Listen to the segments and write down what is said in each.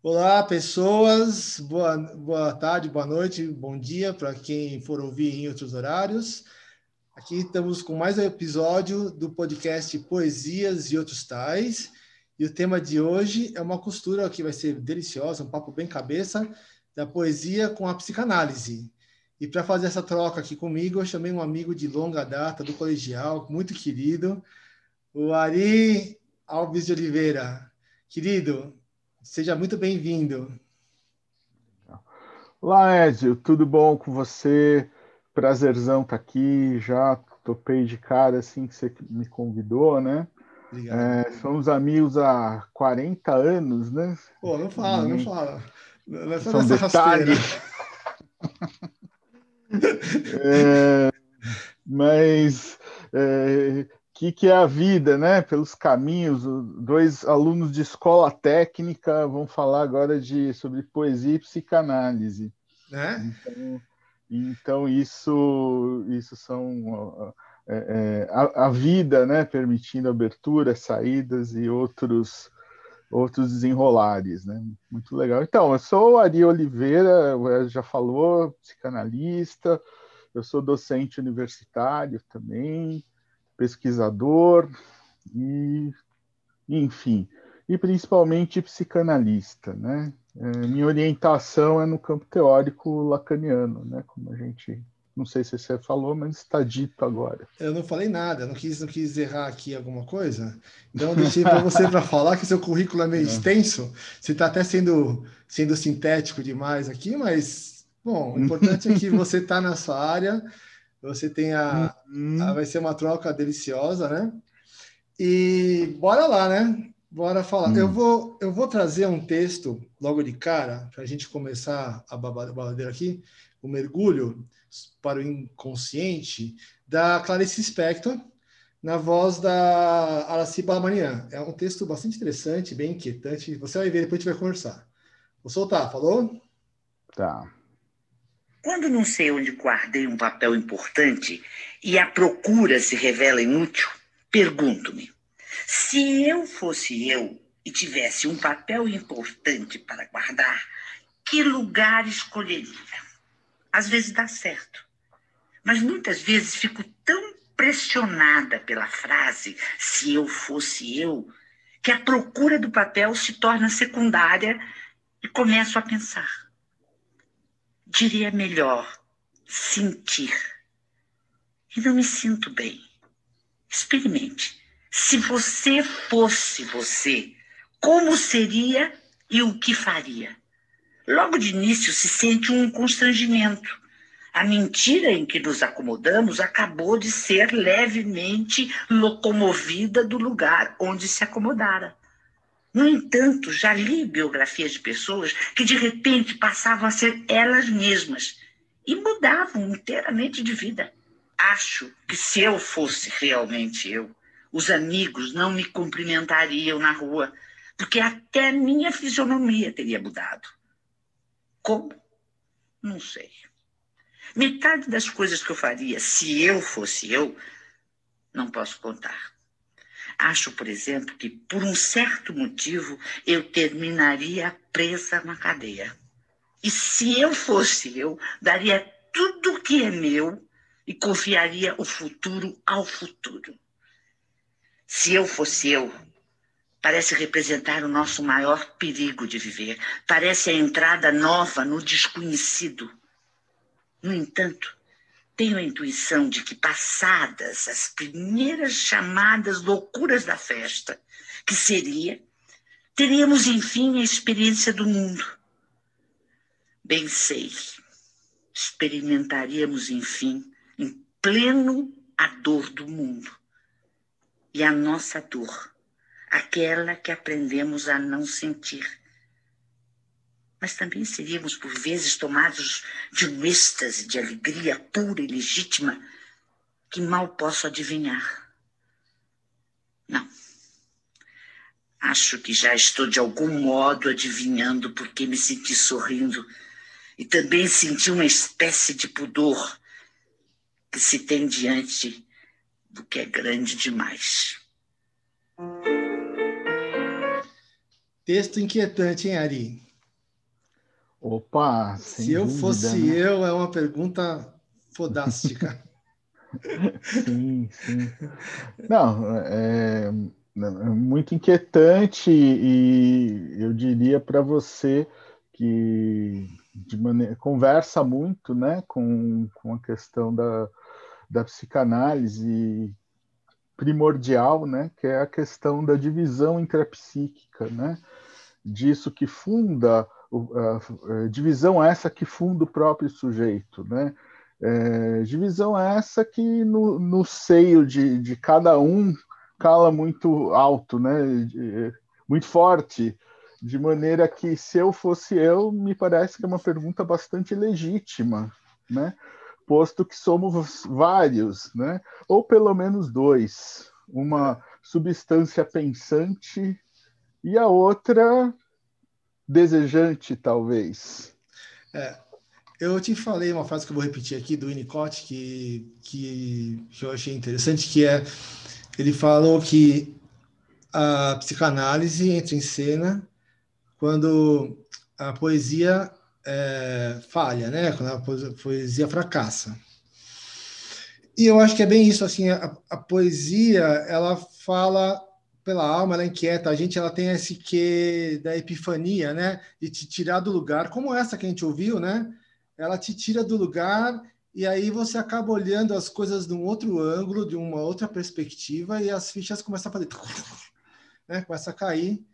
Olá, pessoas. Boa, boa tarde, boa noite, bom dia para quem for ouvir em outros horários. Aqui estamos com mais um episódio do podcast Poesias e Outros Tais. E o tema de hoje é uma costura que vai ser deliciosa, um papo bem cabeça, da poesia com a psicanálise. E para fazer essa troca aqui comigo, eu chamei um amigo de longa data do colegial, muito querido, o Ari Alves de Oliveira. Querido, seja muito bem-vindo. Olá, Édio, tudo bom com você? Prazerzão estar tá aqui, já topei de cara assim que você me convidou, né? É, somos amigos há 40 anos, né? Pô, não fala, não fala. Não é só detalhe. é, mas é, que, que é a vida, né? Pelos caminhos. Dois alunos de escola técnica vão falar agora de sobre poesia e psicanálise. É? Então, então isso, isso são é, é, a, a, vida, né? Permitindo aberturas, saídas e outros outros desenrolares, né? Muito legal. Então, eu sou Ari Oliveira, já falou, psicanalista, eu sou docente universitário também, pesquisador e, enfim, e principalmente psicanalista, né? É, minha orientação é no campo teórico lacaniano, né? Como a gente não sei se você falou, mas está dito agora. Eu não falei nada, não quis, não quis errar aqui alguma coisa. Então, deixei para você para falar que seu currículo é meio é. extenso. Você está até sendo, sendo sintético demais aqui, mas, bom, o importante é que você está na sua área, você tem a, uhum. a, Vai ser uma troca deliciosa, né? E bora lá, né? Bora falar. Hum. Eu, vou, eu vou trazer um texto logo de cara, para a gente começar a babadeira aqui, o mergulho para o inconsciente da Clarice Spector, na voz da Araci Balamanian. É um texto bastante interessante, bem inquietante. Você vai ver, depois a gente vai conversar. Vou soltar, falou? Tá. Quando não sei onde guardei um papel importante e a procura se revela inútil, pergunto-me: se eu fosse eu e tivesse um papel importante para guardar, que lugar escolheria? às vezes dá certo. Mas muitas vezes fico tão pressionada pela frase se eu fosse eu, que a procura do papel se torna secundária e começo a pensar. Diria melhor sentir. E não me sinto bem. Experimente. Se você fosse você, como seria e o que faria? Logo de início se sente um constrangimento. A mentira em que nos acomodamos acabou de ser levemente locomovida do lugar onde se acomodara. No entanto, já li biografias de pessoas que de repente passavam a ser elas mesmas e mudavam inteiramente de vida. Acho que se eu fosse realmente eu, os amigos não me cumprimentariam na rua, porque até minha fisionomia teria mudado. Como? Não sei. Metade das coisas que eu faria se eu fosse eu, não posso contar. Acho, por exemplo, que por um certo motivo eu terminaria presa na cadeia. E se eu fosse eu, daria tudo o que é meu e confiaria o futuro ao futuro. Se eu fosse eu, parece representar o nosso maior perigo de viver. Parece a entrada nova no desconhecido. No entanto, tenho a intuição de que, passadas as primeiras chamadas loucuras da festa, que seria, teríamos enfim a experiência do mundo. Bem sei, experimentaríamos enfim, em pleno, a dor do mundo. E a nossa dor aquela que aprendemos a não sentir. Mas também seríamos, por vezes, tomados de um êxtase de alegria pura e legítima que mal posso adivinhar. Não. Acho que já estou de algum modo adivinhando porque me senti sorrindo e também senti uma espécie de pudor que se tem diante do que é grande demais. Texto inquietante, hein, Ari? Opa! Se eu dúvida, fosse né? eu, é uma pergunta fodástica. sim, sim. Não, é, é muito inquietante e eu diria para você que de maneira, conversa muito né, com, com a questão da, da psicanálise primordial, né, que é a questão da divisão intrapsíquica, né, disso que funda, divisão essa que funda o próprio sujeito, né, é, divisão essa que no, no seio de, de cada um cala muito alto, né, de, muito forte, de maneira que se eu fosse eu, me parece que é uma pergunta bastante legítima, né? Posto que somos vários, né? Ou pelo menos dois, uma substância pensante e a outra desejante, talvez. É, eu te falei uma frase que eu vou repetir aqui do Winnicott que, que, que eu achei interessante, que é ele falou que a psicanálise entra em cena quando a poesia é, falha, né? Quando a poesia fracassa. E eu acho que é bem isso, assim, a, a, poesia, ela fala pela alma, ela inquieta a gente, ela tem esse quê da epifania, né? De te tirar do lugar, como essa que a gente ouviu, né? Ela te tira do lugar e aí você acaba olhando as coisas de um outro ângulo, de uma outra perspectiva e as fichas começam a fazer, né? Começa a cair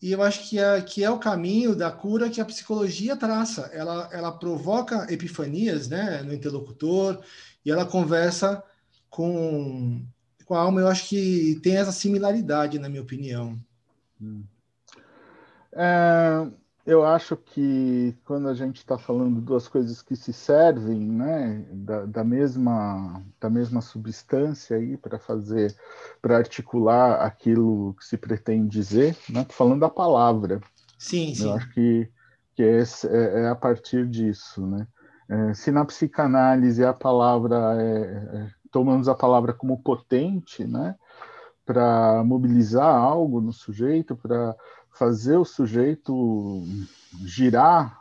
e eu acho que é, que é o caminho da cura que a psicologia traça. Ela, ela provoca epifanias né, no interlocutor e ela conversa com, com a alma. Eu acho que tem essa similaridade, na minha opinião. Hum. É, eu acho que quando a gente está falando duas coisas que se servem, né, da, da mesma da mesma substância aí para fazer, para articular aquilo que se pretende dizer, né, falando da palavra. Sim, sim. Eu acho que que é, é, é a partir disso, né. É, se na psicanálise a palavra é, é, tomamos a palavra como potente, né, para mobilizar algo no sujeito, para fazer o sujeito girar,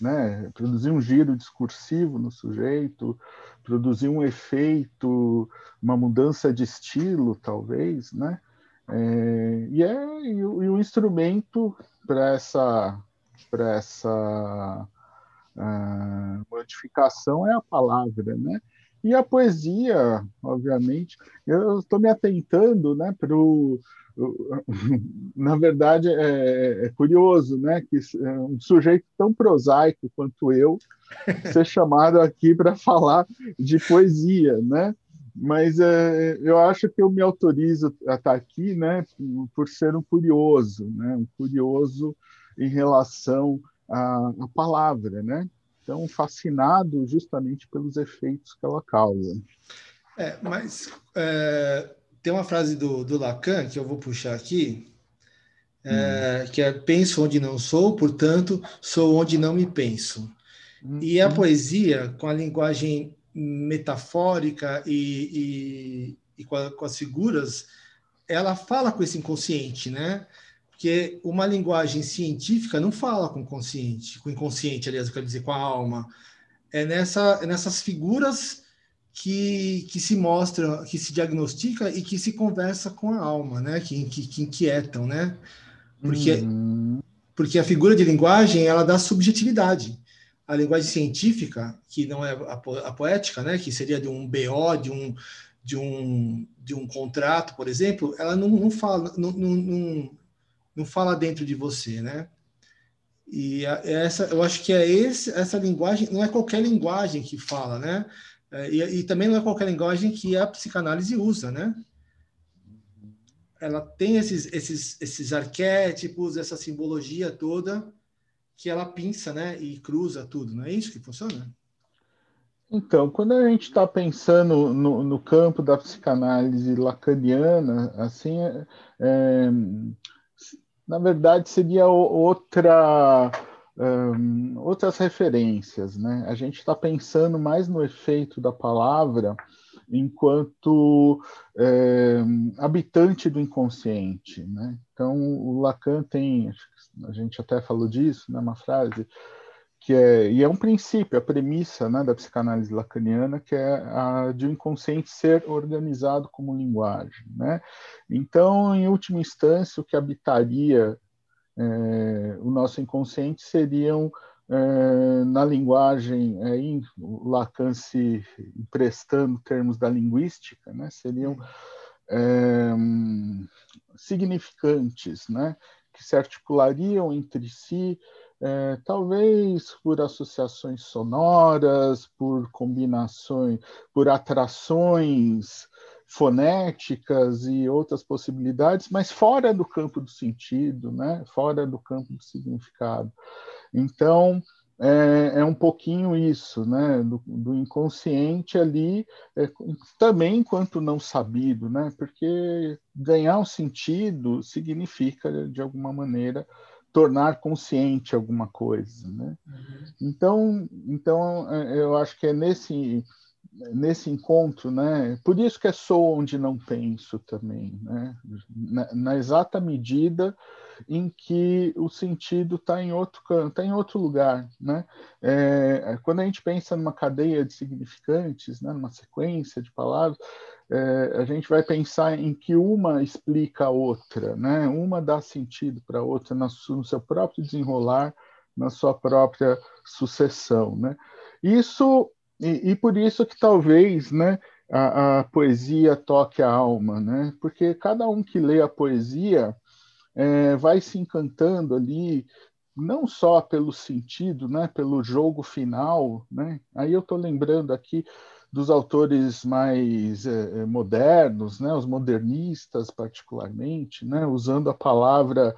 né, produzir um giro discursivo no sujeito, produzir um efeito, uma mudança de estilo, talvez, né? É, e, é, e, o, instrumento para essa, para essa uh, modificação é a palavra, né? E a poesia, obviamente, eu estou me atentando né, para o na verdade é, é, curioso, né, que é um sujeito tão prosaico quanto eu ser chamado aqui para falar de poesia, né? Mas é, eu acho que eu me autorizo a estar aqui, né, por ser um curioso, né, um curioso em relação à, à palavra, né? Então fascinado justamente pelos efeitos que ela causa. É, mas é tem uma frase do, do Lacan que eu vou puxar aqui, é, hum. que é penso onde não sou, portanto, sou onde não me penso. Hum. E a poesia, com a linguagem metafórica e, e, e com, a, com, as figuras, ela fala com esse inconsciente, né? Porque uma linguagem científica não fala com o consciente, com o inconsciente, aliás, eu quero dizer, com a alma. É nessa, é nessas figuras que, que se mostra, que se diagnostica e que se conversa com a alma, né? Que, que, que inquietam, né? Porque, uhum. porque a figura de linguagem ela dá subjetividade. A linguagem científica, que não é a, po a poética, né? Que seria de um BO, de um, de um, de um contrato, por exemplo, ela não, não fala, não, não, não fala dentro de você, né? E a, essa, eu acho que é esse, essa linguagem, não é qualquer linguagem que fala, né? É, e, e, também não é qualquer linguagem que a psicanálise usa, né? Ela tem esses, esses, esses arquétipos, essa simbologia toda que ela pinça, né? E cruza tudo, não é isso que funciona? Então, quando a gente está pensando no, no, campo da psicanálise lacaniana, assim, é, é na verdade seria outra um, outras referências, né? A gente está pensando mais no efeito da palavra enquanto é, habitante do inconsciente, né? Então, o Lacan tem, a gente até falou disso, né? Uma frase que é e é um princípio, a premissa né, da psicanálise lacaniana, que é a de o inconsciente ser organizado como linguagem. Né? Então, em última instância, o que habitaria é, o nosso inconsciente seriam é, na linguagem, aí Lacan se emprestando termos da linguística, né, seriam é, significantes, né, que se articulariam entre si, é, talvez por associações sonoras, por combinações, por atrações fonéticas e outras possibilidades, mas fora do campo do sentido, né? fora do campo do significado. Então, é, é, um pouquinho isso, né, do, do inconsciente ali, é, também enquanto não sabido, né, porque ganhar um sentido significa, de alguma maneira, tornar consciente alguma coisa, né. Uhum. Então, então, é, eu acho que é nesse nesse encontro, né? Por isso que é sou onde não penso também, né? Na, na exata medida em que o sentido está em outro canto, está em outro lugar, né? É, quando a gente pensa numa cadeia de significantes, né? Numa sequência de palavras, é, a gente vai pensar em que uma explica a outra, né? Uma dá sentido para a outra no seu próprio desenrolar, na sua própria sucessão, né? Isso e, e, por isso que talvez né, a, a, poesia toque a alma, né? porque cada um que lê a poesia é, vai se encantando ali, não só pelo sentido, né, pelo jogo final. Né? Aí eu estou lembrando aqui dos autores mais é, é, modernos, né, os modernistas particularmente, né, usando a palavra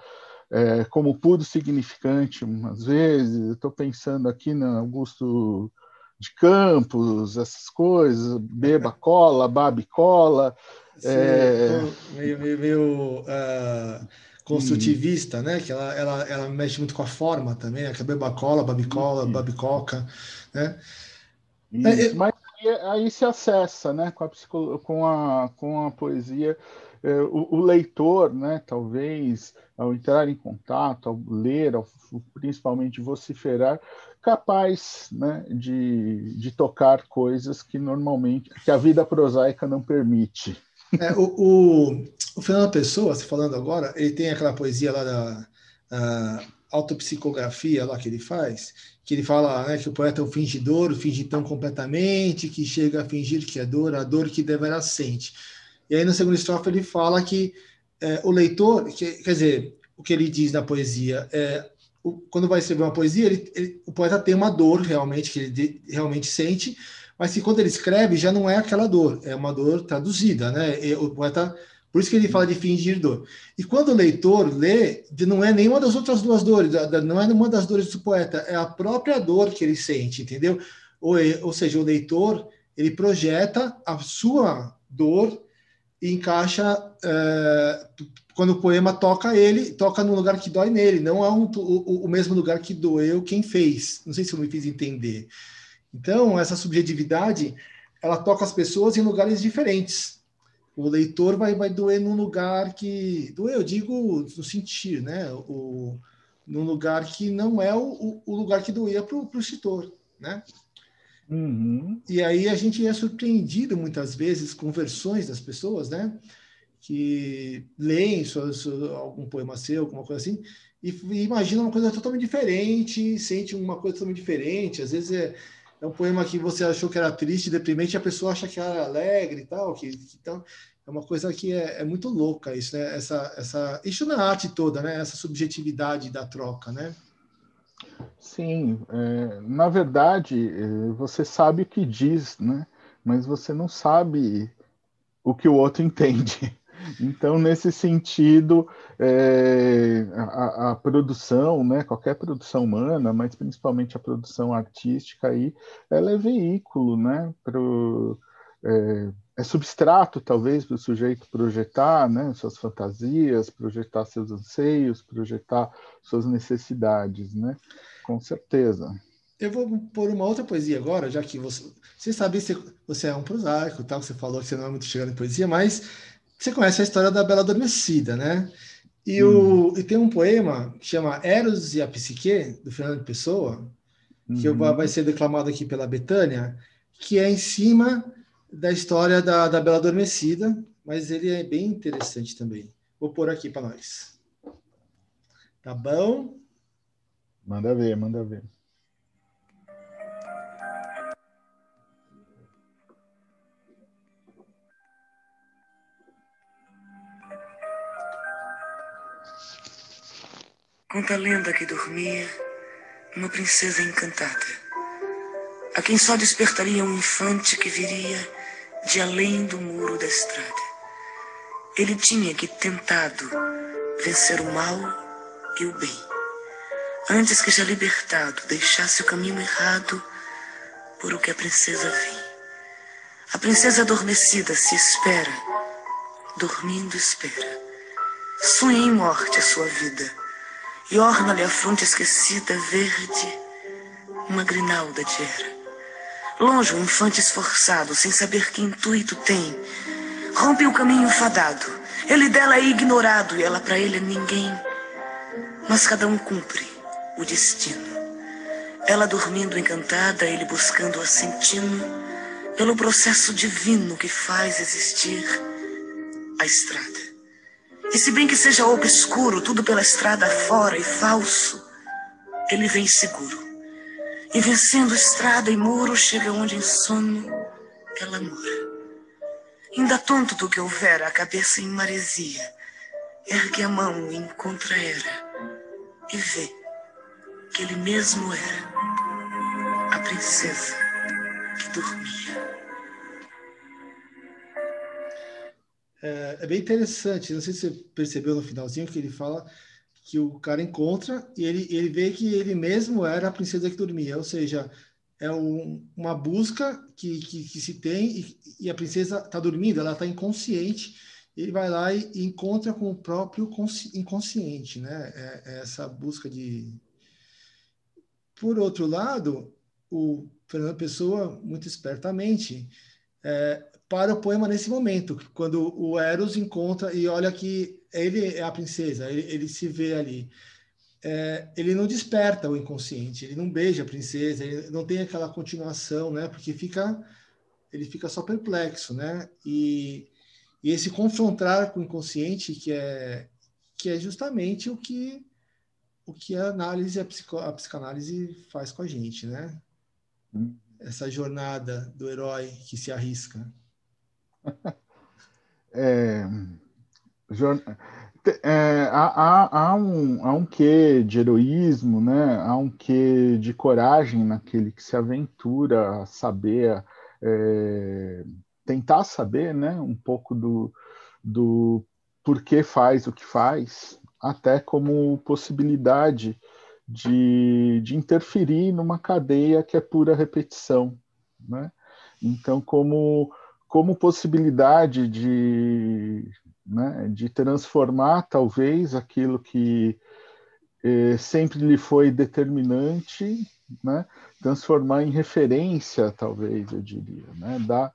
é, como puro significante, umas vezes. Estou pensando aqui no Augusto de campos, essas coisas, beba cola, babe cola. Sim, é... Meio, meio, meio uh, construtivista, né? Que ela, ela, ela mexe muito com a forma também, né? que é beba cola, babicola, babicoca, né? Isso, é, mas aí, se acessa, né? Com a, com a, com a poesia, é, o, o, leitor, né? Talvez ao entrar em contato, ao ler, ao, principalmente vociferar, capaz né, de, de tocar coisas que normalmente que a vida prosaica não permite. É, o, o, o, Fernando Pessoa, se falando agora, ele tem aquela poesia lá da autopsicografia lá que ele faz, que ele fala né, que o poeta é um fingidor, finge tão completamente, que chega a fingir que é dor, a dor que deverá sente. E aí, no segundo estrofe, ele fala que é, o leitor, que, quer dizer, o que ele diz na poesia é quando vai escrever uma poesia, ele, ele, o poeta tem uma dor realmente, que ele de, realmente sente, mas que quando ele escreve já não é aquela dor, é uma dor traduzida, né? E o poeta, por isso que ele fala de fingir dor. E quando o leitor lê, não é nenhuma das outras duas dores, não é nenhuma das dores do poeta, é a própria dor que ele sente, entendeu? Ou, ou seja, o leitor, ele projeta a sua dor e encaixa é, quando o poema toca ele, toca no lugar que dói nele, não é um, o, o, mesmo lugar que doeu quem fez. Não sei se eu me fiz entender. Então, essa subjetividade, ela toca as pessoas em lugares diferentes. O leitor vai, vai doer num lugar que. Doer, eu digo no sentir, né? O, num lugar que não é o, o lugar que doía para o escritor, né? Uhum. E aí a gente é surpreendido muitas vezes com versões das pessoas, né? Que leem suas, algum poema seu, alguma coisa assim, e, e imaginam uma coisa totalmente diferente, sente uma coisa totalmente diferente. Às vezes é, é um poema que você achou que era triste, deprimente, e a pessoa acha que era alegre e tal. Que, que então, é uma coisa que é, é, muito louca isso, né? Essa, essa, isso na arte toda, né? Essa subjetividade da troca, né? Sim, é, na verdade, é, você sabe o que diz, né? mas você não sabe o que o outro entende. Então, nesse sentido, é, a, a, produção, né, qualquer produção humana, mas principalmente a produção artística, aí, ela é veículo né, pro, é, é substrato, talvez, para o sujeito projetar né, suas fantasias, projetar seus anseios, projetar suas necessidades, né? Com certeza. Eu vou pôr uma outra poesia agora, já que você, você sabe que você é um prosaico, tal, você falou que você não é muito chegado em poesia, mas você conhece a história da Bela Adormecida, né? E, hum. o, e tem um poema que chama Eros e a Psique, do Fernando Pessoa, uhum. que vai ser declamado aqui pela Betânia, que é em cima da história da, da Bela Adormecida, mas ele é bem interessante também. Vou pôr aqui para nós. Tá bom? Manda ver, manda ver. Conta a lenda que dormia uma princesa encantada, a quem só despertaria um infante que viria de além do muro da estrada. Ele tinha que tentado vencer o mal e o bem, antes que já libertado deixasse o caminho errado por o que a princesa vem. A princesa adormecida se espera, dormindo espera. Sonha em morte a sua vida e orna-lhe a fronte esquecida, verde, uma grinalda de era. Longe o infante esforçado, sem saber que intuito tem, rompe o caminho fadado. Ele dela é ignorado e ela para ele é ninguém. Mas cada um cumpre o destino. Ela dormindo encantada, ele buscando assentino pelo processo divino que faz existir a estrada. E se bem que seja obscuro, tudo pela estrada fora e falso, ele vem seguro. E vencendo estrada e muro, chega onde em sono ela mora. Ainda tonto do que houvera, a cabeça em maresia, ergue a mão e encontra era, e vê que ele mesmo era a princesa que dormia. É, é, bem interessante. Não sei se você percebeu no finalzinho que ele fala que o cara encontra e ele, ele vê que ele mesmo era a princesa que dormia, ou seja, é um, uma busca que, que, que, se tem e, e a princesa está dormindo, ela está inconsciente. Ele vai lá e, e, encontra com o próprio inconsciente, né? É, é essa busca de. Por outro lado, o Fernando Pessoa, muito espertamente, é, para o poema nesse momento, quando o Eros encontra e olha que ele é a princesa, ele, ele se vê ali. É, ele não desperta o inconsciente, ele não beija a princesa, ele não tem aquela continuação, né? Porque fica, ele fica só perplexo, né? E, e esse confrontar com o inconsciente que é que é justamente o que o que a análise, a, psico, a psicanálise faz com a gente, né? Hum. Essa jornada do herói que se arrisca. É, é, há, há, há, um, há um quê de heroísmo, né? há um quê de coragem naquele que se aventura a saber, é, tentar saber né? um pouco do, do porquê faz o que faz, até como possibilidade de, de interferir numa cadeia que é pura repetição. Né? Então, como como possibilidade de, né, de transformar talvez aquilo que eh, sempre lhe foi determinante, né, transformar em referência, talvez eu diria, né, da,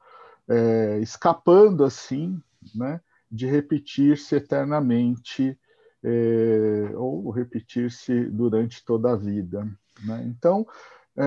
eh, escapando assim, né, de repetir-se eternamente eh, ou repetir-se durante toda a vida. Né? Então, é,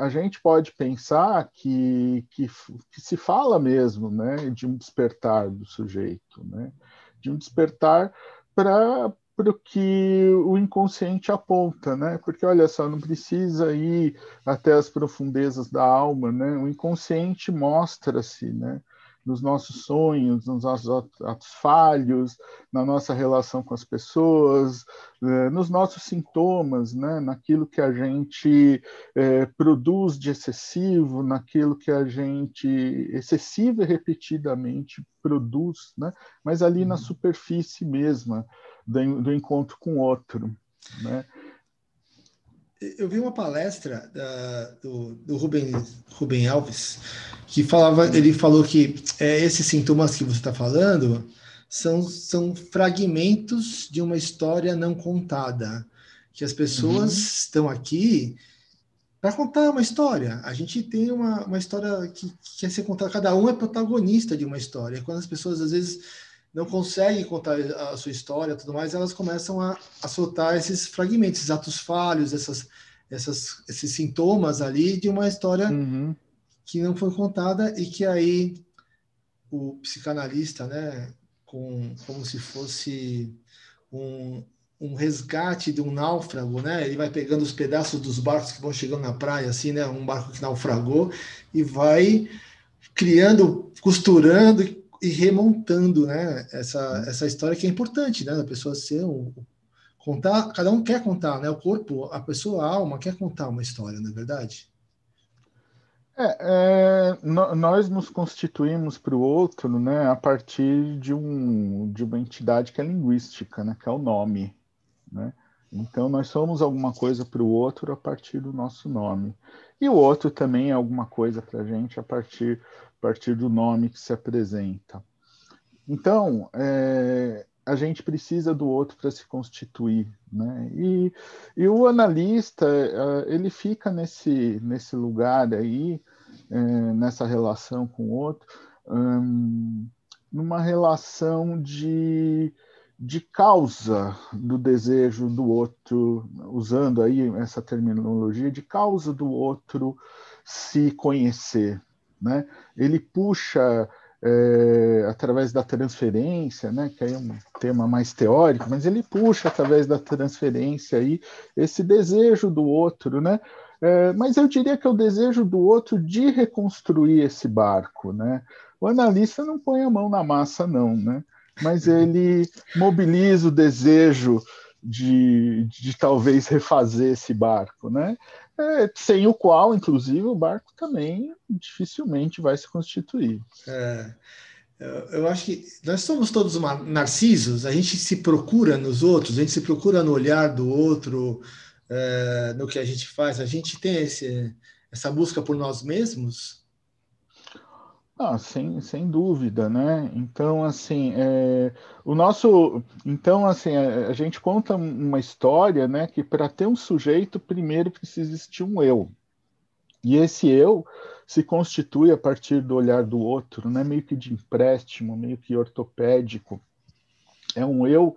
a gente pode pensar que, que, que, se fala mesmo né, de um despertar do sujeito, né, de um despertar para o que o inconsciente aponta, né? Porque olha só, não precisa ir até as profundezas da alma, né? O inconsciente mostra-se, né? Nos nossos sonhos, nos nossos atos falhos, na nossa relação com as pessoas, eh, nos nossos sintomas, né? naquilo que a gente é, produz de excessivo, naquilo que a gente excessiva e repetidamente produz, né? mas ali uhum. na superfície mesma do, do encontro com o outro. Né? Eu vi uma palestra da, do, do Ruben, Ruben Alves que falava, ele falou que é, esses sintomas que você está falando são, são fragmentos de uma história não contada, que as pessoas uhum. estão aqui para contar uma história. A gente tem uma, uma história que, que quer ser contada, cada um é protagonista de uma história. Quando as pessoas às vezes não conseguem contar a sua história tudo mais, elas começam a, a soltar esses fragmentos, esses atos falhos, essas, essas, esses sintomas ali de uma história uhum. que não foi contada e que aí o psicanalista, né, com, como se fosse um, um resgate de um náufrago, né? Ele vai pegando os pedaços dos barcos que vão chegando na praia, assim, né? Um barco que naufragou e vai criando, costurando e remontando, né? Essa, essa história que é importante, né? A pessoa ser um, contar, cada um quer contar, né? O corpo, a pessoa, a alma quer contar uma história, não é verdade? É, é, nós nos constituímos para o outro, né, a partir de, um, de uma entidade que é linguística, né, que é o nome, né? Então nós somos alguma coisa para o outro a partir do nosso nome e o outro também é alguma coisa para a gente a partir, partir do nome que se apresenta. Então é, a gente precisa do outro para se constituir, né? E, e o analista é, ele fica nesse nesse lugar aí é, nessa relação com o outro, hum, numa relação de, de causa do desejo do outro, usando aí essa terminologia, de causa do outro se conhecer. Né? Ele puxa é, através da transferência, né, que é um tema mais teórico, mas ele puxa através da transferência aí esse desejo do outro, né, é, mas eu diria que é o desejo do outro de reconstruir esse barco, né? O analista não põe a mão na massa, não, né? Mas ele mobiliza o desejo de, de talvez refazer esse barco, né? É, sem o qual, inclusive, o barco também dificilmente vai se constituir. É, eu acho que nós somos todos narcisos, a gente se procura nos outros, a gente se procura no olhar do outro, é, no que a gente faz? A gente tem esse, essa busca por nós mesmos? Ah, sem, sem dúvida, né? Então, assim, é, o nosso, então, assim, a, a, gente conta uma história, né, que para ter um sujeito, primeiro precisa existir um eu. E esse eu se constitui a partir do olhar do outro, né, meio que de empréstimo, meio que ortopédico. É um eu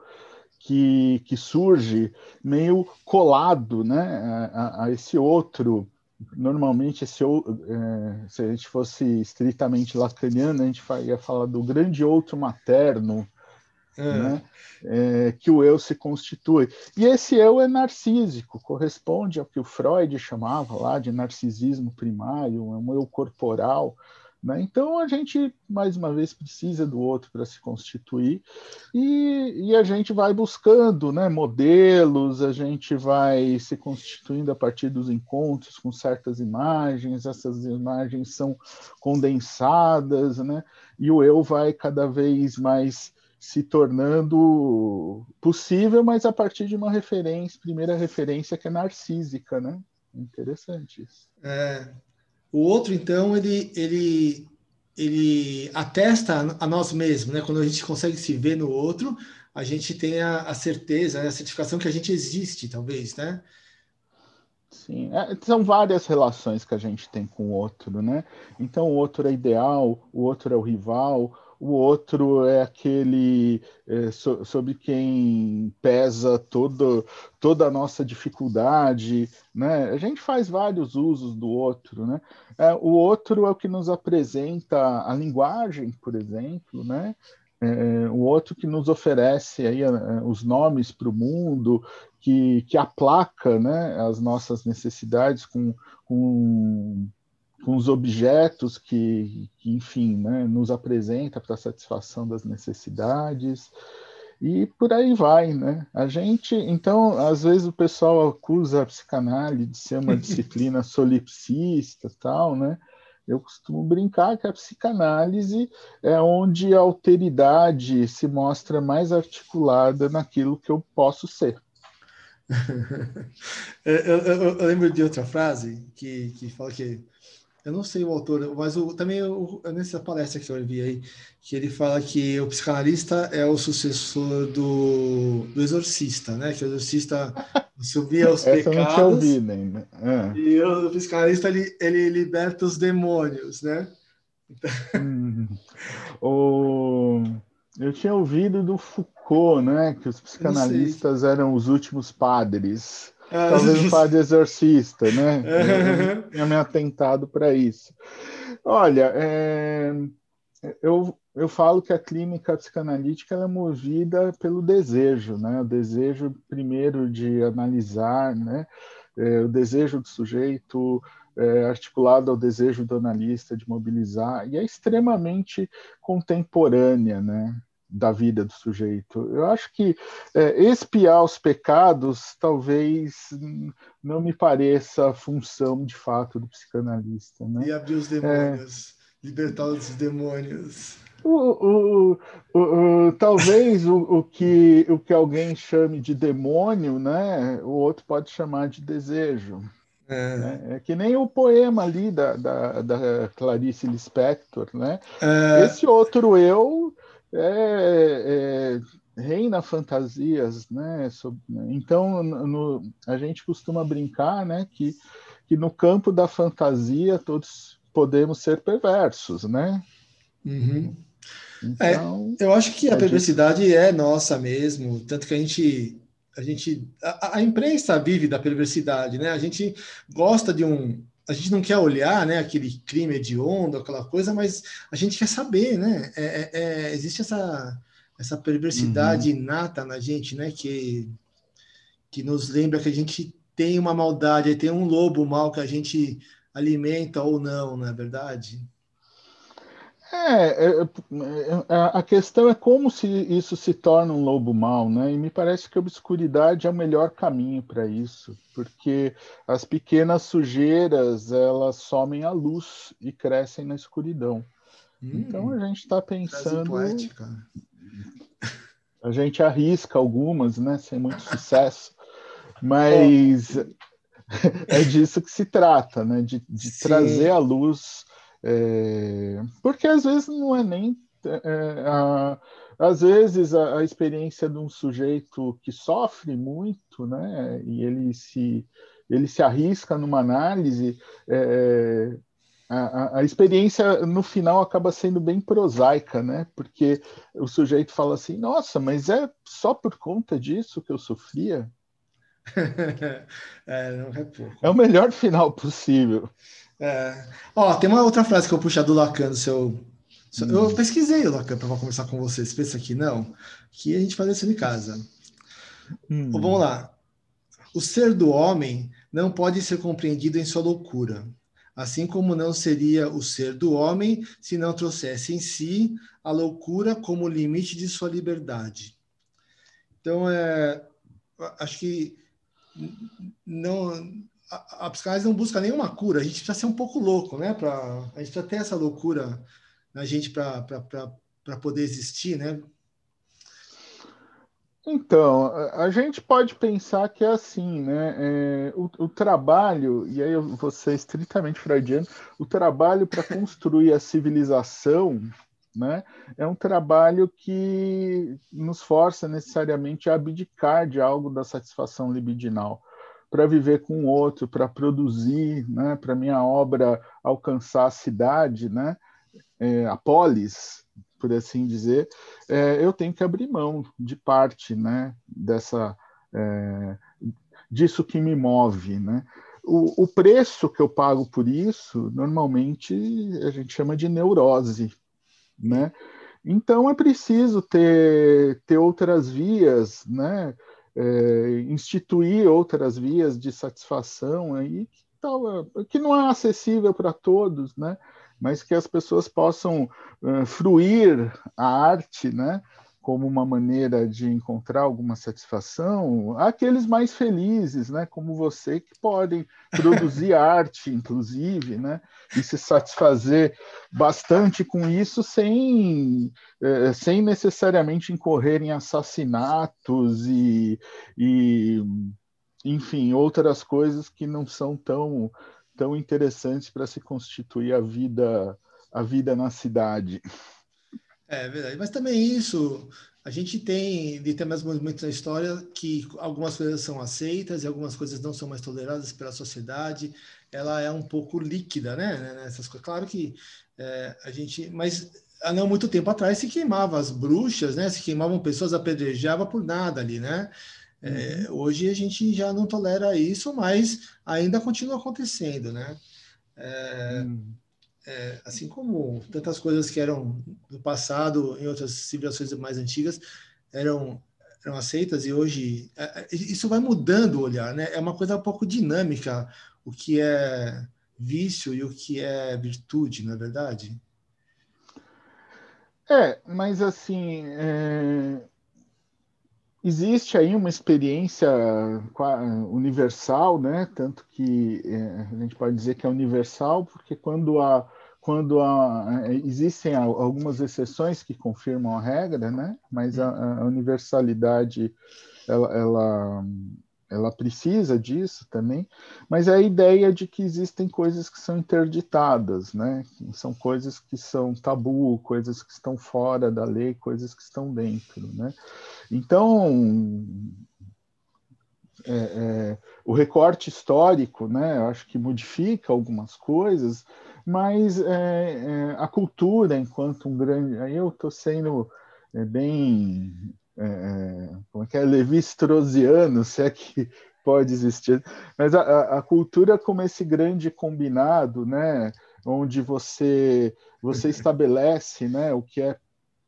que, que surge meio colado né, a, a esse outro. Normalmente, esse, é, se a gente fosse estritamente lacaniano, a gente ia falar do grande outro materno, é. Né? É, que o eu se constitui. E esse eu é narcísico, corresponde ao que o Freud chamava lá de narcisismo primário, é um eu corporal, né? Então a gente, mais uma vez, precisa do outro para se constituir e, e, a gente vai buscando né, modelos, a gente vai se constituindo a partir dos encontros com certas imagens, essas imagens são condensadas, né? e o eu vai cada vez mais se tornando possível, mas a partir de uma referência, primeira referência que é narcísica, né? Interessante isso. É, o outro, então, ele, ele, ele atesta a nós mesmos, né? Quando a gente consegue se ver no outro, a gente tem a, a certeza, a certificação que a gente existe, talvez, né? Sim, é, são várias relações que a gente tem com o outro, né? Então, o outro é ideal, o outro é o rival, o outro é aquele é, so, sobre quem pesa todo, toda a nossa dificuldade, né? A gente faz vários usos do outro, né? É, o outro é o que nos apresenta a linguagem, por exemplo, né? É, o outro que nos oferece aí é, os nomes para o mundo, que, que aplaca né, as nossas necessidades com, com com os objetos que, que enfim, né, nos apresenta para satisfação das necessidades e por aí vai, né? A gente, então, às vezes o pessoal acusa a psicanálise de ser uma disciplina solipsista, tal, né? Eu costumo brincar que a psicanálise é onde a alteridade se mostra mais articulada naquilo que eu posso ser. eu, eu, eu, lembro de outra frase que, que fala que eu não sei o autor, mas o, também eu, nessa palestra que eu vi aí, que ele fala que o psicanalista é o sucessor do, do exorcista, né? Que o exorcista subia os Essa pecados. Eu não tinha ouvido ainda. É. E o psicanalista ele, ele liberta os demônios, né? Então... Hum. O... Eu tinha ouvido do Foucault, né? Que os psicanalistas eram os últimos padres. Ah, talvez um padre exorcista, né? Eu tinha me atentado para isso. Olha, é, eu, eu falo que a clínica psicanalítica é movida pelo desejo, né? O desejo, primeiro, de analisar, né? É, o desejo do sujeito é, articulado ao desejo do analista de mobilizar, e é extremamente contemporânea, né? Da vida do sujeito. Eu acho que é, expiar os pecados talvez não me pareça a função de fato do psicanalista. Né? E abrir os demônios, é... libertar os demônios. O, o, o, talvez o, que, o que alguém chame de demônio, né, o outro pode chamar de desejo. É. Né? é que nem o poema ali da, da, da Clarice Lispector, né? É. Esse outro eu é, é, reina fantasias, né? Então, no, a gente costuma brincar, né, que, que no campo da fantasia todos podemos ser perversos, né? Uhum. Então, é, eu acho que a é perversidade é nossa mesmo, tanto que a gente a gente a, a imprensa vive da perversidade, né? A gente gosta de um a gente não quer olhar, né, aquele crime hediondo, aquela coisa, mas a gente quer saber, né? É, é, é, existe essa, essa perversidade uhum. inata na gente, né? Que, que nos lembra que a gente tem uma maldade, tem um lobo mal que a gente alimenta ou não, não é verdade? É, é, é, a questão é como se isso se torna um lobo mau, né? E me parece que a obscuridade é o melhor caminho para isso, porque as pequenas sujeiras elas somem a luz e crescem na escuridão. Hum, então a gente está pensando. Poética. A gente arrisca algumas, né? Sem muito sucesso, mas é, é disso que se trata, né? De, de trazer a luz é, porque às vezes não é nem. É, a, às vezes a, a, experiência de um sujeito que sofre muito, né, e ele se, ele se arrisca numa análise, é, a, a, experiência no final acaba sendo bem prosaica, né? Porque o sujeito fala assim: nossa, mas é só por conta disso que eu sofria? é, não é pouco. É o melhor final possível. É. Ó, tem uma outra frase que eu puxar do Lacan, do seu. Hum. Eu pesquisei o Lacan para conversar com vocês. Pensa que não, que a gente faz isso em casa. Hum. vamos lá. O ser do homem não pode ser compreendido em sua loucura, assim como não seria o ser do homem se não trouxesse em si a loucura como limite de sua liberdade. Então, é, acho que não a, a psicanálise não busca nenhuma cura, a gente precisa ser um pouco louco, né? Pra, a gente precisa ter essa loucura na gente para poder existir, né? Então, a gente pode pensar que é assim, né? É, o, o, trabalho, e aí eu vou ser estritamente freudiano, o trabalho para construir a civilização né, é um trabalho que nos força necessariamente a abdicar de algo da satisfação libidinal para viver com o outro, para produzir, né, para minha obra alcançar a cidade, né, é, a polis, por assim dizer, é, eu tenho que abrir mão de parte, né, dessa é, disso que me move, né. O, o preço que eu pago por isso, normalmente a gente chama de neurose, né. Então é preciso ter, ter outras vias, né? É, instituir outras vias de satisfação aí que, tal, que não é acessível para todos, né? mas que as pessoas possam uh, fruir a arte, né? Como uma maneira de encontrar alguma satisfação, aqueles mais felizes, né, como você, que podem produzir arte, inclusive, né, e se satisfazer bastante com isso sem, eh, sem necessariamente incorrer em assassinatos e, e, enfim, outras coisas que não são tão, tão interessantes para se constituir a vida, a vida na cidade. É verdade, mas também isso, a gente tem determinados momentos na história que algumas coisas são aceitas e algumas coisas não são mais toleradas pela sociedade. Ela é um pouco líquida, né? né Nessas coisas. Claro que é, a gente, mas há não muito tempo atrás se queimava as bruxas, né? Se queimavam pessoas, apedrejava por nada ali, né? É, uhum. hoje a gente já não tolera isso, mas ainda continua acontecendo, né? É, uhum. É, assim como tantas coisas que eram do passado em outras civilizações mais antigas eram eram aceitas e hoje é, é, isso vai mudando o olhar, né? É uma coisa um pouco dinâmica o que é vício e o que é virtude, não é verdade? É, mas assim, é... existe aí uma experiência universal, né? Tanto que é, a gente pode dizer que é universal, porque quando há quando há, é, existem algumas exceções que confirmam a regra, né? Mas a, a universalidade ela, ela ela precisa disso também, mas é a ideia de que existem coisas que são interditadas, né? São coisas que são tabu, coisas que estão fora da lei, coisas que estão dentro, né? Então, é, é, o recorte histórico, né? Eu acho que modifica algumas coisas, mas é, é a cultura, enquanto um grande, aí eu estou sendo é, bem é, é, como é que é, Levi-Straussiano, se é que pode existir, mas a, a, cultura como esse grande combinado, né, onde você você estabelece, né, o que é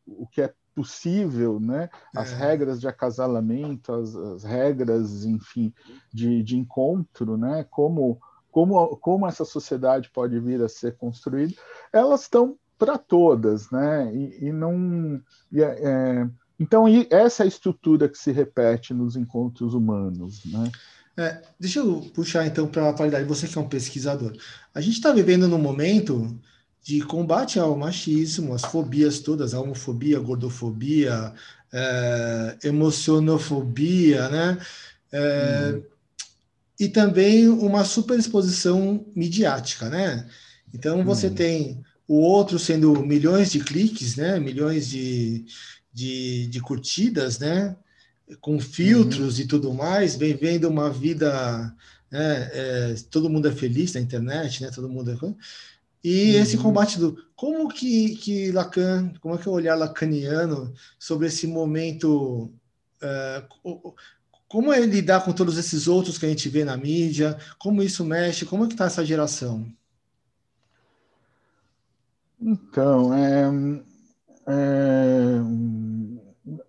o que é possível, né, as é. regras de acasalamento, as, as regras, enfim, de, de encontro, né, como como como essa sociedade pode vir a ser construída, elas estão para todas, né, e, e não e, é, é então, essa é a estrutura que se repete nos encontros humanos. Né? É, deixa eu puxar então para a qualidade, você que é um pesquisador. A gente está vivendo num momento de combate ao machismo, as fobias todas, a homofobia, a gordofobia, é, emocionofobia, né? É, hum. E também uma superexposição midiática, né? Então você hum. tem o outro sendo milhões de cliques, né? Milhões de, de, de curtidas, né? Com filtros uhum. e tudo mais, vem vendo uma vida, né? É, todo mundo é feliz na internet, né? Todo mundo é... E uhum. esse combate do como que, que Lacan, como é que é o olhar lacaniano sobre esse momento, uh, como é lidar com todos esses outros que a gente vê na mídia, como isso mexe, como é que está essa geração? Então, é, é,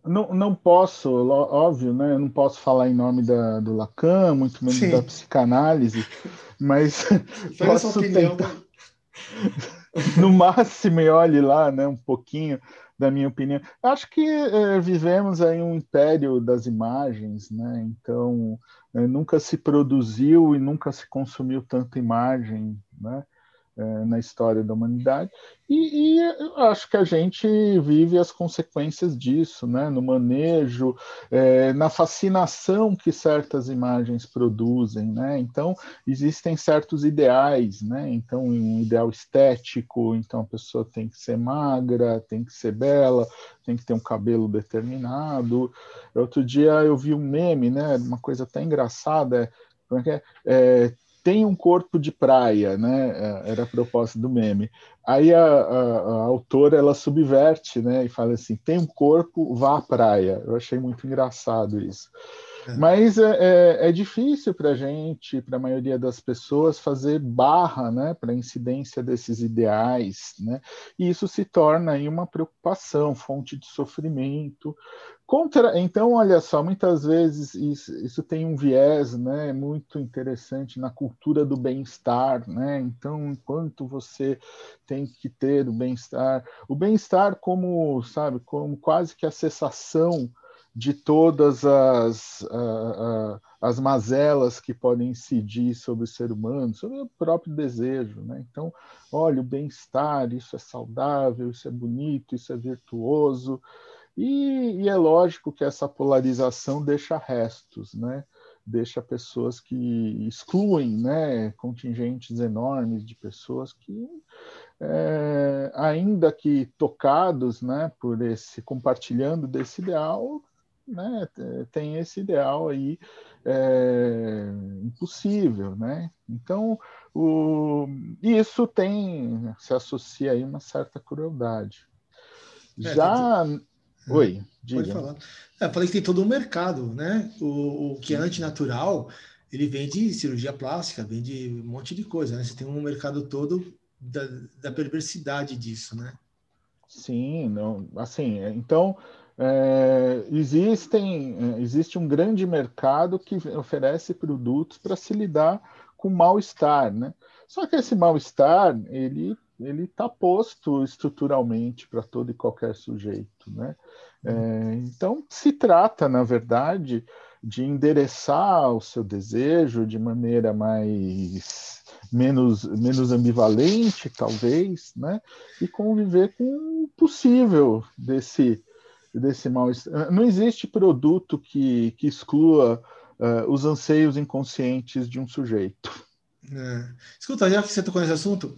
não, não posso, óbvio, né? Não posso falar em nome da, do Lacan, muito menos Sim. da psicanálise, mas posso tentar, no máximo, e olhe lá, né? Um pouquinho da minha opinião. Acho que é, vivemos aí um império das imagens, né? Então é, nunca se produziu e nunca se consumiu tanta imagem, né? É, na história da humanidade, e, e, acho que a gente vive as consequências disso, né? no manejo, é, na fascinação que certas imagens produzem. Né? Então, existem certos ideais, né? então, um ideal estético, então a pessoa tem que ser magra, tem que ser bela, tem que ter um cabelo determinado. Outro dia eu vi um meme, né? uma coisa até engraçada, como é que é? Tem um corpo de praia, né? É, era a proposta do meme. Aí a, a, a, autora ela subverte, né? E fala assim: tem um corpo, vá à praia. Eu achei muito engraçado isso. É. Mas é, é, é difícil para a gente, para a maioria das pessoas, fazer barra né, para a incidência desses ideais, né? e isso se torna aí uma preocupação, fonte de sofrimento. Contra, então, olha só, muitas vezes isso, isso tem um viés né, muito interessante na cultura do bem-estar. Né? Então, enquanto você tem que ter o bem-estar, o bem-estar como, sabe, como quase que a cessação de todas as, uh, uh, as mazelas que podem incidir sobre o ser humano, sobre o próprio desejo. Né? Então, olha, o bem-estar, isso é saudável, isso é bonito, isso é virtuoso. E, e, é lógico que essa polarização deixa restos, né? deixa pessoas que excluem né? contingentes enormes de pessoas que é, ainda que tocados né, por esse compartilhando desse ideal, né, tem esse ideal aí é, impossível, né? Então, o, isso tem se associa aí uma certa crueldade. É, Já Oi, diga. Pode falar. É, falei que tem todo um mercado, né? O, o que é antinatural, ele vende cirurgia plástica, vende um monte de coisa, né? Você tem um mercado todo da, da perversidade disso, né? Sim, não, assim, é, então é, existem, é, existe um grande mercado que oferece produtos para se lidar com mal-estar, né? Só que esse mal-estar, ele ele está posto estruturalmente para todo e qualquer sujeito, né? É, então se trata, na verdade, de endereçar o seu desejo de maneira mais menos menos ambivalente, talvez, né? E conviver com o possível desse desse mal. Não existe produto que, que exclua uh, os anseios inconscientes de um sujeito. É. Escuta, já que você tocou nesse assunto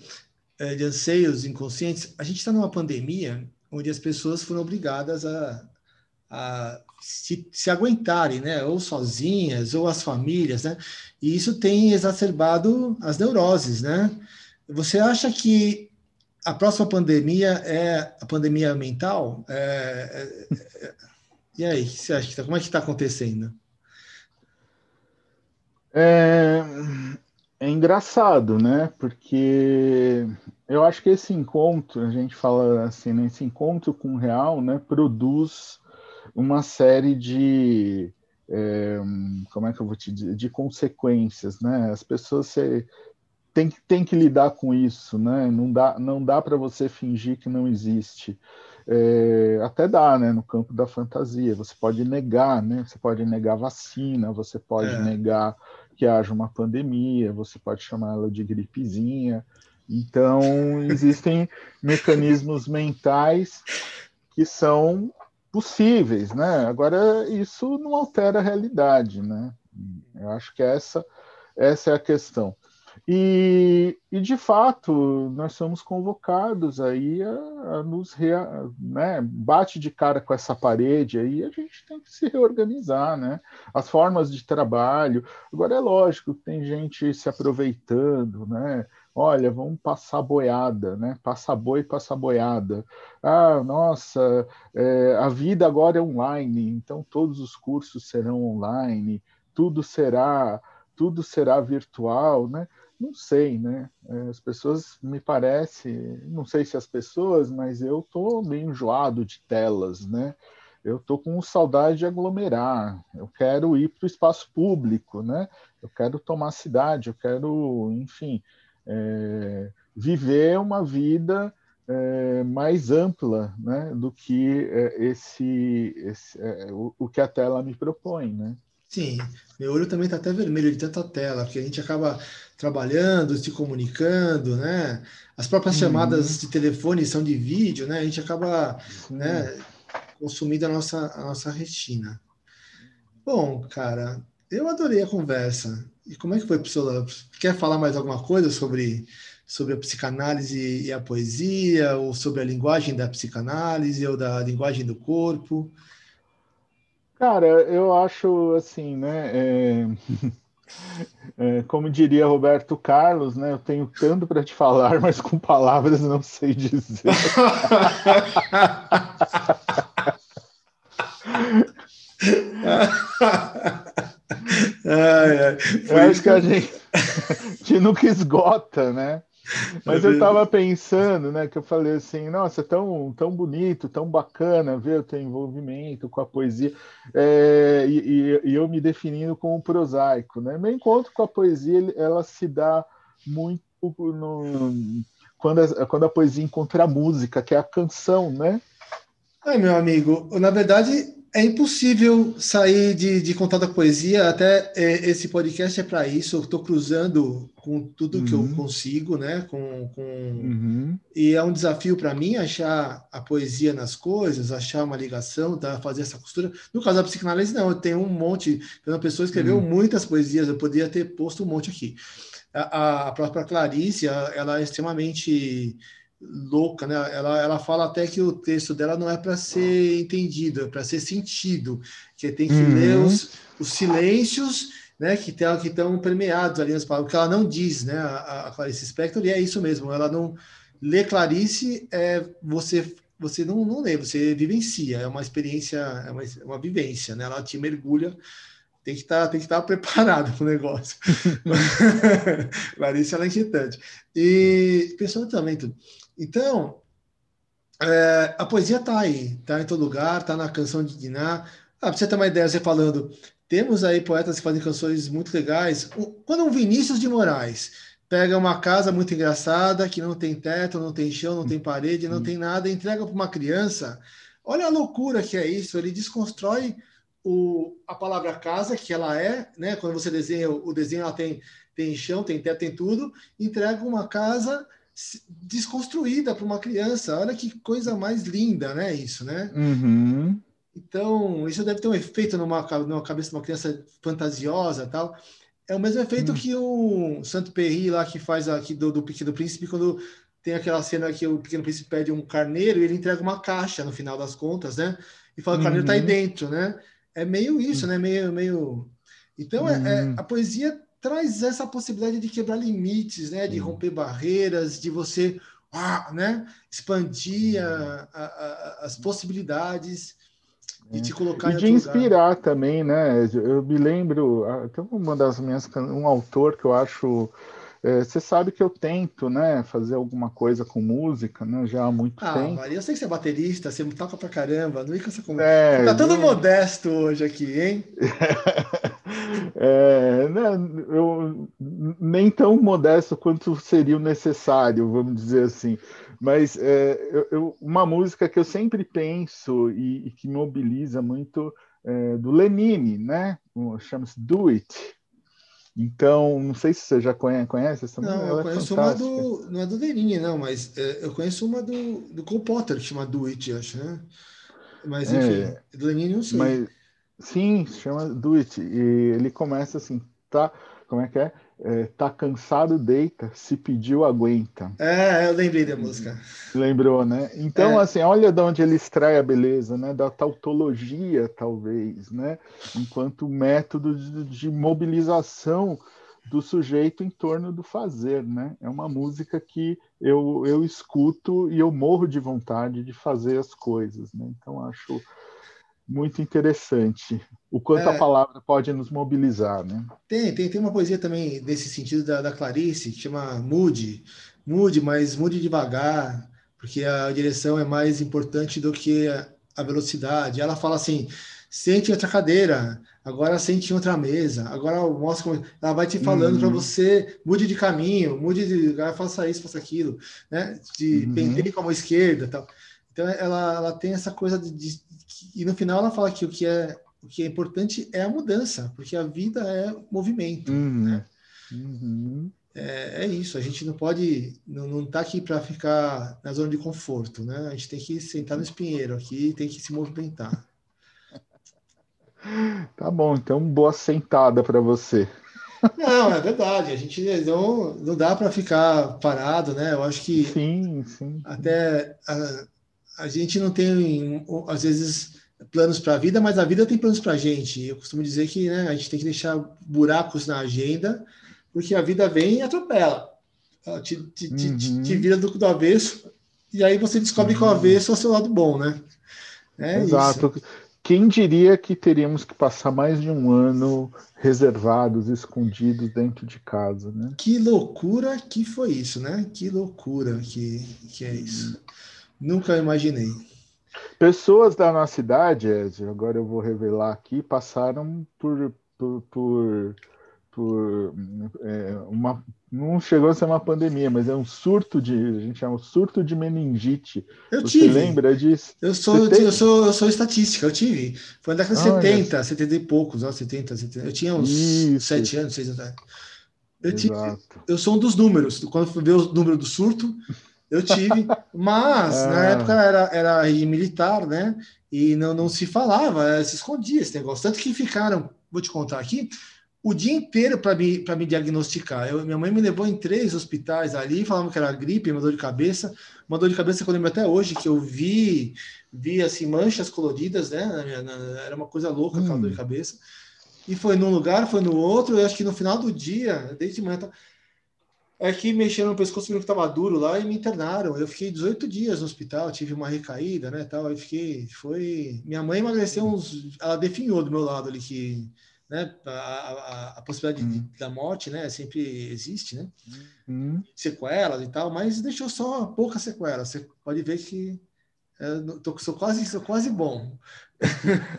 é, de anseios inconscientes, a gente está numa pandemia onde as pessoas foram obrigadas a, a se, se, aguentarem, né? Ou sozinhas, ou as famílias, né? E isso tem exacerbado as neuroses, né? Você acha que a próxima pandemia é a pandemia mental? É, é, é, e aí, você acha tá, como é que está acontecendo? É, é engraçado, né? Porque eu acho que esse encontro, a gente fala assim, né? esse encontro com o real, né, produz uma série de é, como é que eu vou te dizer, de consequências, né? As pessoas se, tem, tem que lidar com isso, né? Não dá, não dá para você fingir que não existe. É, até dá, né? No campo da fantasia, você pode negar, né? Você pode negar vacina, você pode é. negar que haja uma pandemia, você pode chamar ela de gripezinha. Então, existem mecanismos mentais que são possíveis, né? Agora, isso não altera a realidade, né? Eu acho que essa, essa é a questão. E, e, de fato, nós somos convocados aí a, a nos rea, né, bate de cara com essa parede aí, a gente tem que se reorganizar, né? As formas de trabalho. Agora é lógico que tem gente se aproveitando, né? Olha, vamos passar boiada, né? Passa boi, passa boiada. Ah, nossa, é, a vida agora é online, então todos os cursos serão online, tudo será, tudo será virtual, né? Não sei, né? É, as pessoas me parece, não sei se as pessoas, mas eu tô meio enjoado de telas, né? Eu tô com saudade de aglomerar. Eu quero ir para o espaço público, né? Eu quero tomar cidade, eu quero, enfim, é, viver uma vida é, mais ampla, né? Do que é, esse, esse é, o, o que a tela me propõe, né? Sim, meu olho também está até vermelho de tanta tela, porque a gente acaba trabalhando, se comunicando, né? As próprias uhum. chamadas de telefone são de vídeo, né? A gente acaba uhum. né, consumindo a nossa, a nossa retina. Bom, cara, eu adorei a conversa. E como é que foi, Priscila? Quer falar mais alguma coisa sobre, sobre a psicanálise e a poesia, ou sobre a linguagem da psicanálise, ou da linguagem do corpo? Cara, eu acho assim, né? É... É, como diria Roberto Carlos, né? Eu tenho tanto para te falar, mas com palavras não sei dizer. ai, ai. Eu acho que a gente, a gente nunca esgota, né? Mas eu estava pensando, né, que eu falei assim, nossa, é tão, tão bonito, tão bacana ver o teu envolvimento com a poesia, é, e, e, eu me definindo como prosaico, né? Meu encontro com a poesia, ela se dá muito no, quando, a, quando a poesia encontra a música, que é a canção, né? Ai, meu amigo, na verdade, é impossível sair de, de contar da poesia, até é, esse podcast é para isso. Eu estou cruzando com tudo uhum. que eu uhum. consigo, né? Com, com... Uhum. E é um desafio para mim achar a poesia nas coisas, achar uma ligação, tá? fazer essa costura. No caso da psicanálise, não, eu tenho um monte. Uma pessoa escreveu uhum. muitas poesias, eu poderia ter posto um monte aqui. A, a própria Clarice, ela é extremamente louca, né? Ela, ela fala até que o texto dela não é para ser entendido, é para ser sentido, que tem que uhum. ler os, os silêncios, né? Que estão que estão permeados ali nas palavras, que ela não diz, né? A, a Clarice Spector, e é isso mesmo, ela não lê Clarice é você você não, não lê, você vivencia, é uma experiência, é uma, uma vivência, né? Ela te mergulha, tem que estar, tá, tem que estar tá preparado para o negócio. Larissa ela é inquietante. E pensando também tudo. Então, é, a poesia está aí, está em todo lugar, está na canção de Diná. Ah, para você ter uma ideia, você falando, temos aí poetas que fazem canções muito legais. Quando um Vinícius de Moraes pega uma casa muito engraçada, que não tem teto, não tem chão, não tem parede, não tem nada, entrega para uma criança. Olha a loucura que é isso. Ele desconstrói o, a palavra casa, que ela é, né? Quando você desenha o desenho, ela tem, tem chão, tem teto, tem tudo. Entrega uma casa desconstruída para uma criança. Olha que coisa mais linda, né? Isso, né? Uhum. Então, isso deve ter um efeito numa, numa cabeça de uma criança fantasiosa tal. É o mesmo efeito hum. que o Santo Perry lá que faz aqui do, do Pequeno Príncipe, quando tem aquela cena que o Pequeno Príncipe pede um carneiro e ele entrega uma caixa no final das contas, né? E fala que o carneiro está aí uhum. dentro, né? É meio isso, né? Meio, meio... Então, é, é, uhum. a poesia traz essa possibilidade de quebrar limites, né? De romper barreiras, de você, ah, né? Expandir a, a, a, as possibilidades e te colocar e de inspirar lugar. também, né? Eu me lembro, tem uma das minhas um autor que eu acho é, você sabe que eu tento, né, fazer alguma coisa com música, né, já há muito ah, tempo. Maria, eu sei que você é baterista, você toca pra caramba, não é que essa conversa. É, você tá todo modesto hoje aqui, hein? é, né, eu nem tão modesto quanto seria o necessário, vamos dizer assim. Mas é, eu, eu, uma música que eu sempre penso e, e que me mobiliza muito é do Lenine, né? Chama-se Do It. Então, não sei se você já conhece, conhece essa Não, eu é conheço uma do. Não é do Lenine, não, mas é, eu conheço uma do, do Cole Potter, que chama Do It, acho, né? Mas, enfim, é, do Lenine não sei. Mas, sim, chama Do It. E ele começa assim, tá? Como é que é? É, tá cansado, deita, se pediu, aguenta. É, eu lembrei da música. Lembrou, né? Então, é. assim, olha de onde ele extrai a beleza, né? Da tautologia, talvez, né? Enquanto método de, de mobilização do sujeito em torno do fazer, né? É uma música que eu, eu escuto e eu morro de vontade de fazer as coisas, né? Então, acho muito interessante o quanto é, a palavra pode nos mobilizar, né? Tem, tem, tem uma poesia também nesse sentido da, da Clarice que chama Mude, mude, mas mude devagar, porque a direção é mais importante do que a velocidade. Ela fala assim: sente outra cadeira, agora sente outra mesa, agora mostra como... ela vai te falando uhum. para você mude de caminho, mude de faça isso, faça aquilo, né? De uhum. penteie com a mão esquerda, tal. Então ela, ela tem essa coisa de, de, e no final ela fala que o que é o que é importante é a mudança, porque a vida é movimento. Uhum. Né? Uhum. É, é, isso. A gente não pode não, não tá aqui para ficar na zona de conforto, né? A gente tem que sentar no espinheiro aqui, tem que se movimentar. Tá bom, então boa sentada para você. Não, é verdade. A gente não, não dá para ficar parado, né? Eu acho que sim, sim. até a, a gente não tem, às vezes, planos para a vida, mas a vida tem planos para a gente. Eu costumo dizer que né, a gente tem que deixar buracos na agenda, porque a vida vem e atropela. Ela te, te, uhum. te, te vira do, do, avesso, e aí você descobre uhum. que o avesso é o seu lado bom, né? É Exato. Isso. Quem diria que teríamos que passar mais de um ano reservados, escondidos dentro de casa, né? Que loucura que foi isso, né? Que loucura que, que é isso. Nunca imaginei. Pessoas da nossa cidade, Ed, agora eu vou revelar aqui, passaram por, por, por, por é, uma. Não chegou a ser uma pandemia, mas é um surto de. A gente chama surto de meningite. Eu Você tive. lembra disso? Eu sou, eu, sou, eu sou estatística, eu tive. Foi na década de 70, 70 e poucos, ó, 70, 70. Eu tinha uns Isso. 7 anos, 6 anos. Eu, tive, eu sou um dos números. Quando eu ver o número do surto, eu tive, mas ah. na época era, era militar, né? E não, não se falava, se escondia esse negócio. Tanto que ficaram, vou te contar aqui, o dia inteiro para me, me diagnosticar. Eu, minha mãe me levou em três hospitais ali, falavam que era gripe, uma dor de cabeça. Uma dor de cabeça que eu lembro até hoje, que eu vi, vi assim, manchas coloridas, né? Era uma coisa louca aquela hum. dor de cabeça. E foi num lugar, foi no outro, eu acho que no final do dia, desde manhã. É que mexeram no pescoço, viram que estava duro lá e me internaram. Eu fiquei 18 dias no hospital, tive uma recaída, né, tal. Aí fiquei, foi... Minha mãe emagreceu uns... Ela definhou do meu lado ali que né, a, a, a possibilidade hum. de, da morte, né, sempre existe, né? Hum. Sequelas e tal, mas deixou só poucas sequelas. Você pode ver que eu tô, sou quase, sou quase bom.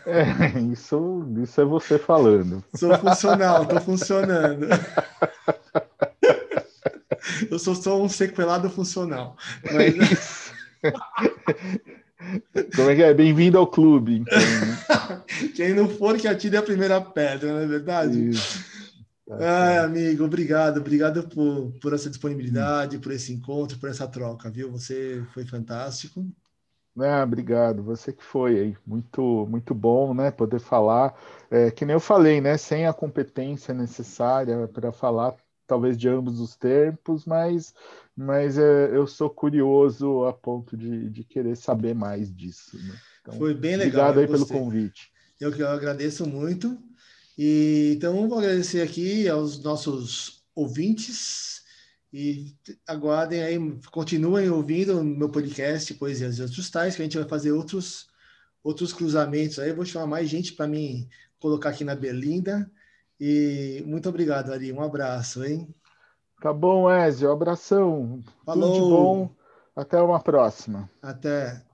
É, isso, isso é você falando. Sou funcional, estou funcionando. Eu sou só um sequelado funcional. Mas... Como é que é? Bem-vindo ao clube. Então, né? Quem não for, que atire a primeira pedra, não é verdade? Isso. Ah, amigo, obrigado, obrigado por, por essa disponibilidade, por esse encontro, por essa troca, viu? Você foi fantástico. Ah, obrigado, você que foi aí, muito, muito bom, né, poder falar, é, que nem eu falei, né, sem a competência necessária para falar, talvez de ambos os tempos, mas, mas é, eu sou curioso a ponto de, de querer saber mais disso. Né? Então, foi bem legal. Obrigado aí pelo convite. Eu que agradeço muito. E então vou agradecer aqui aos nossos ouvintes e aguardem aí, continuem ouvindo o meu podcast Poesias e Outros Tais, que a gente vai fazer outros, outros cruzamentos aí. Eu vou chamar mais gente para mim colocar aqui na Berlinda. E muito obrigado, Ari. Um abraço, hein? Tá bom, Ezio. Abração. Falou. Tudo de bom. Até uma próxima. Até.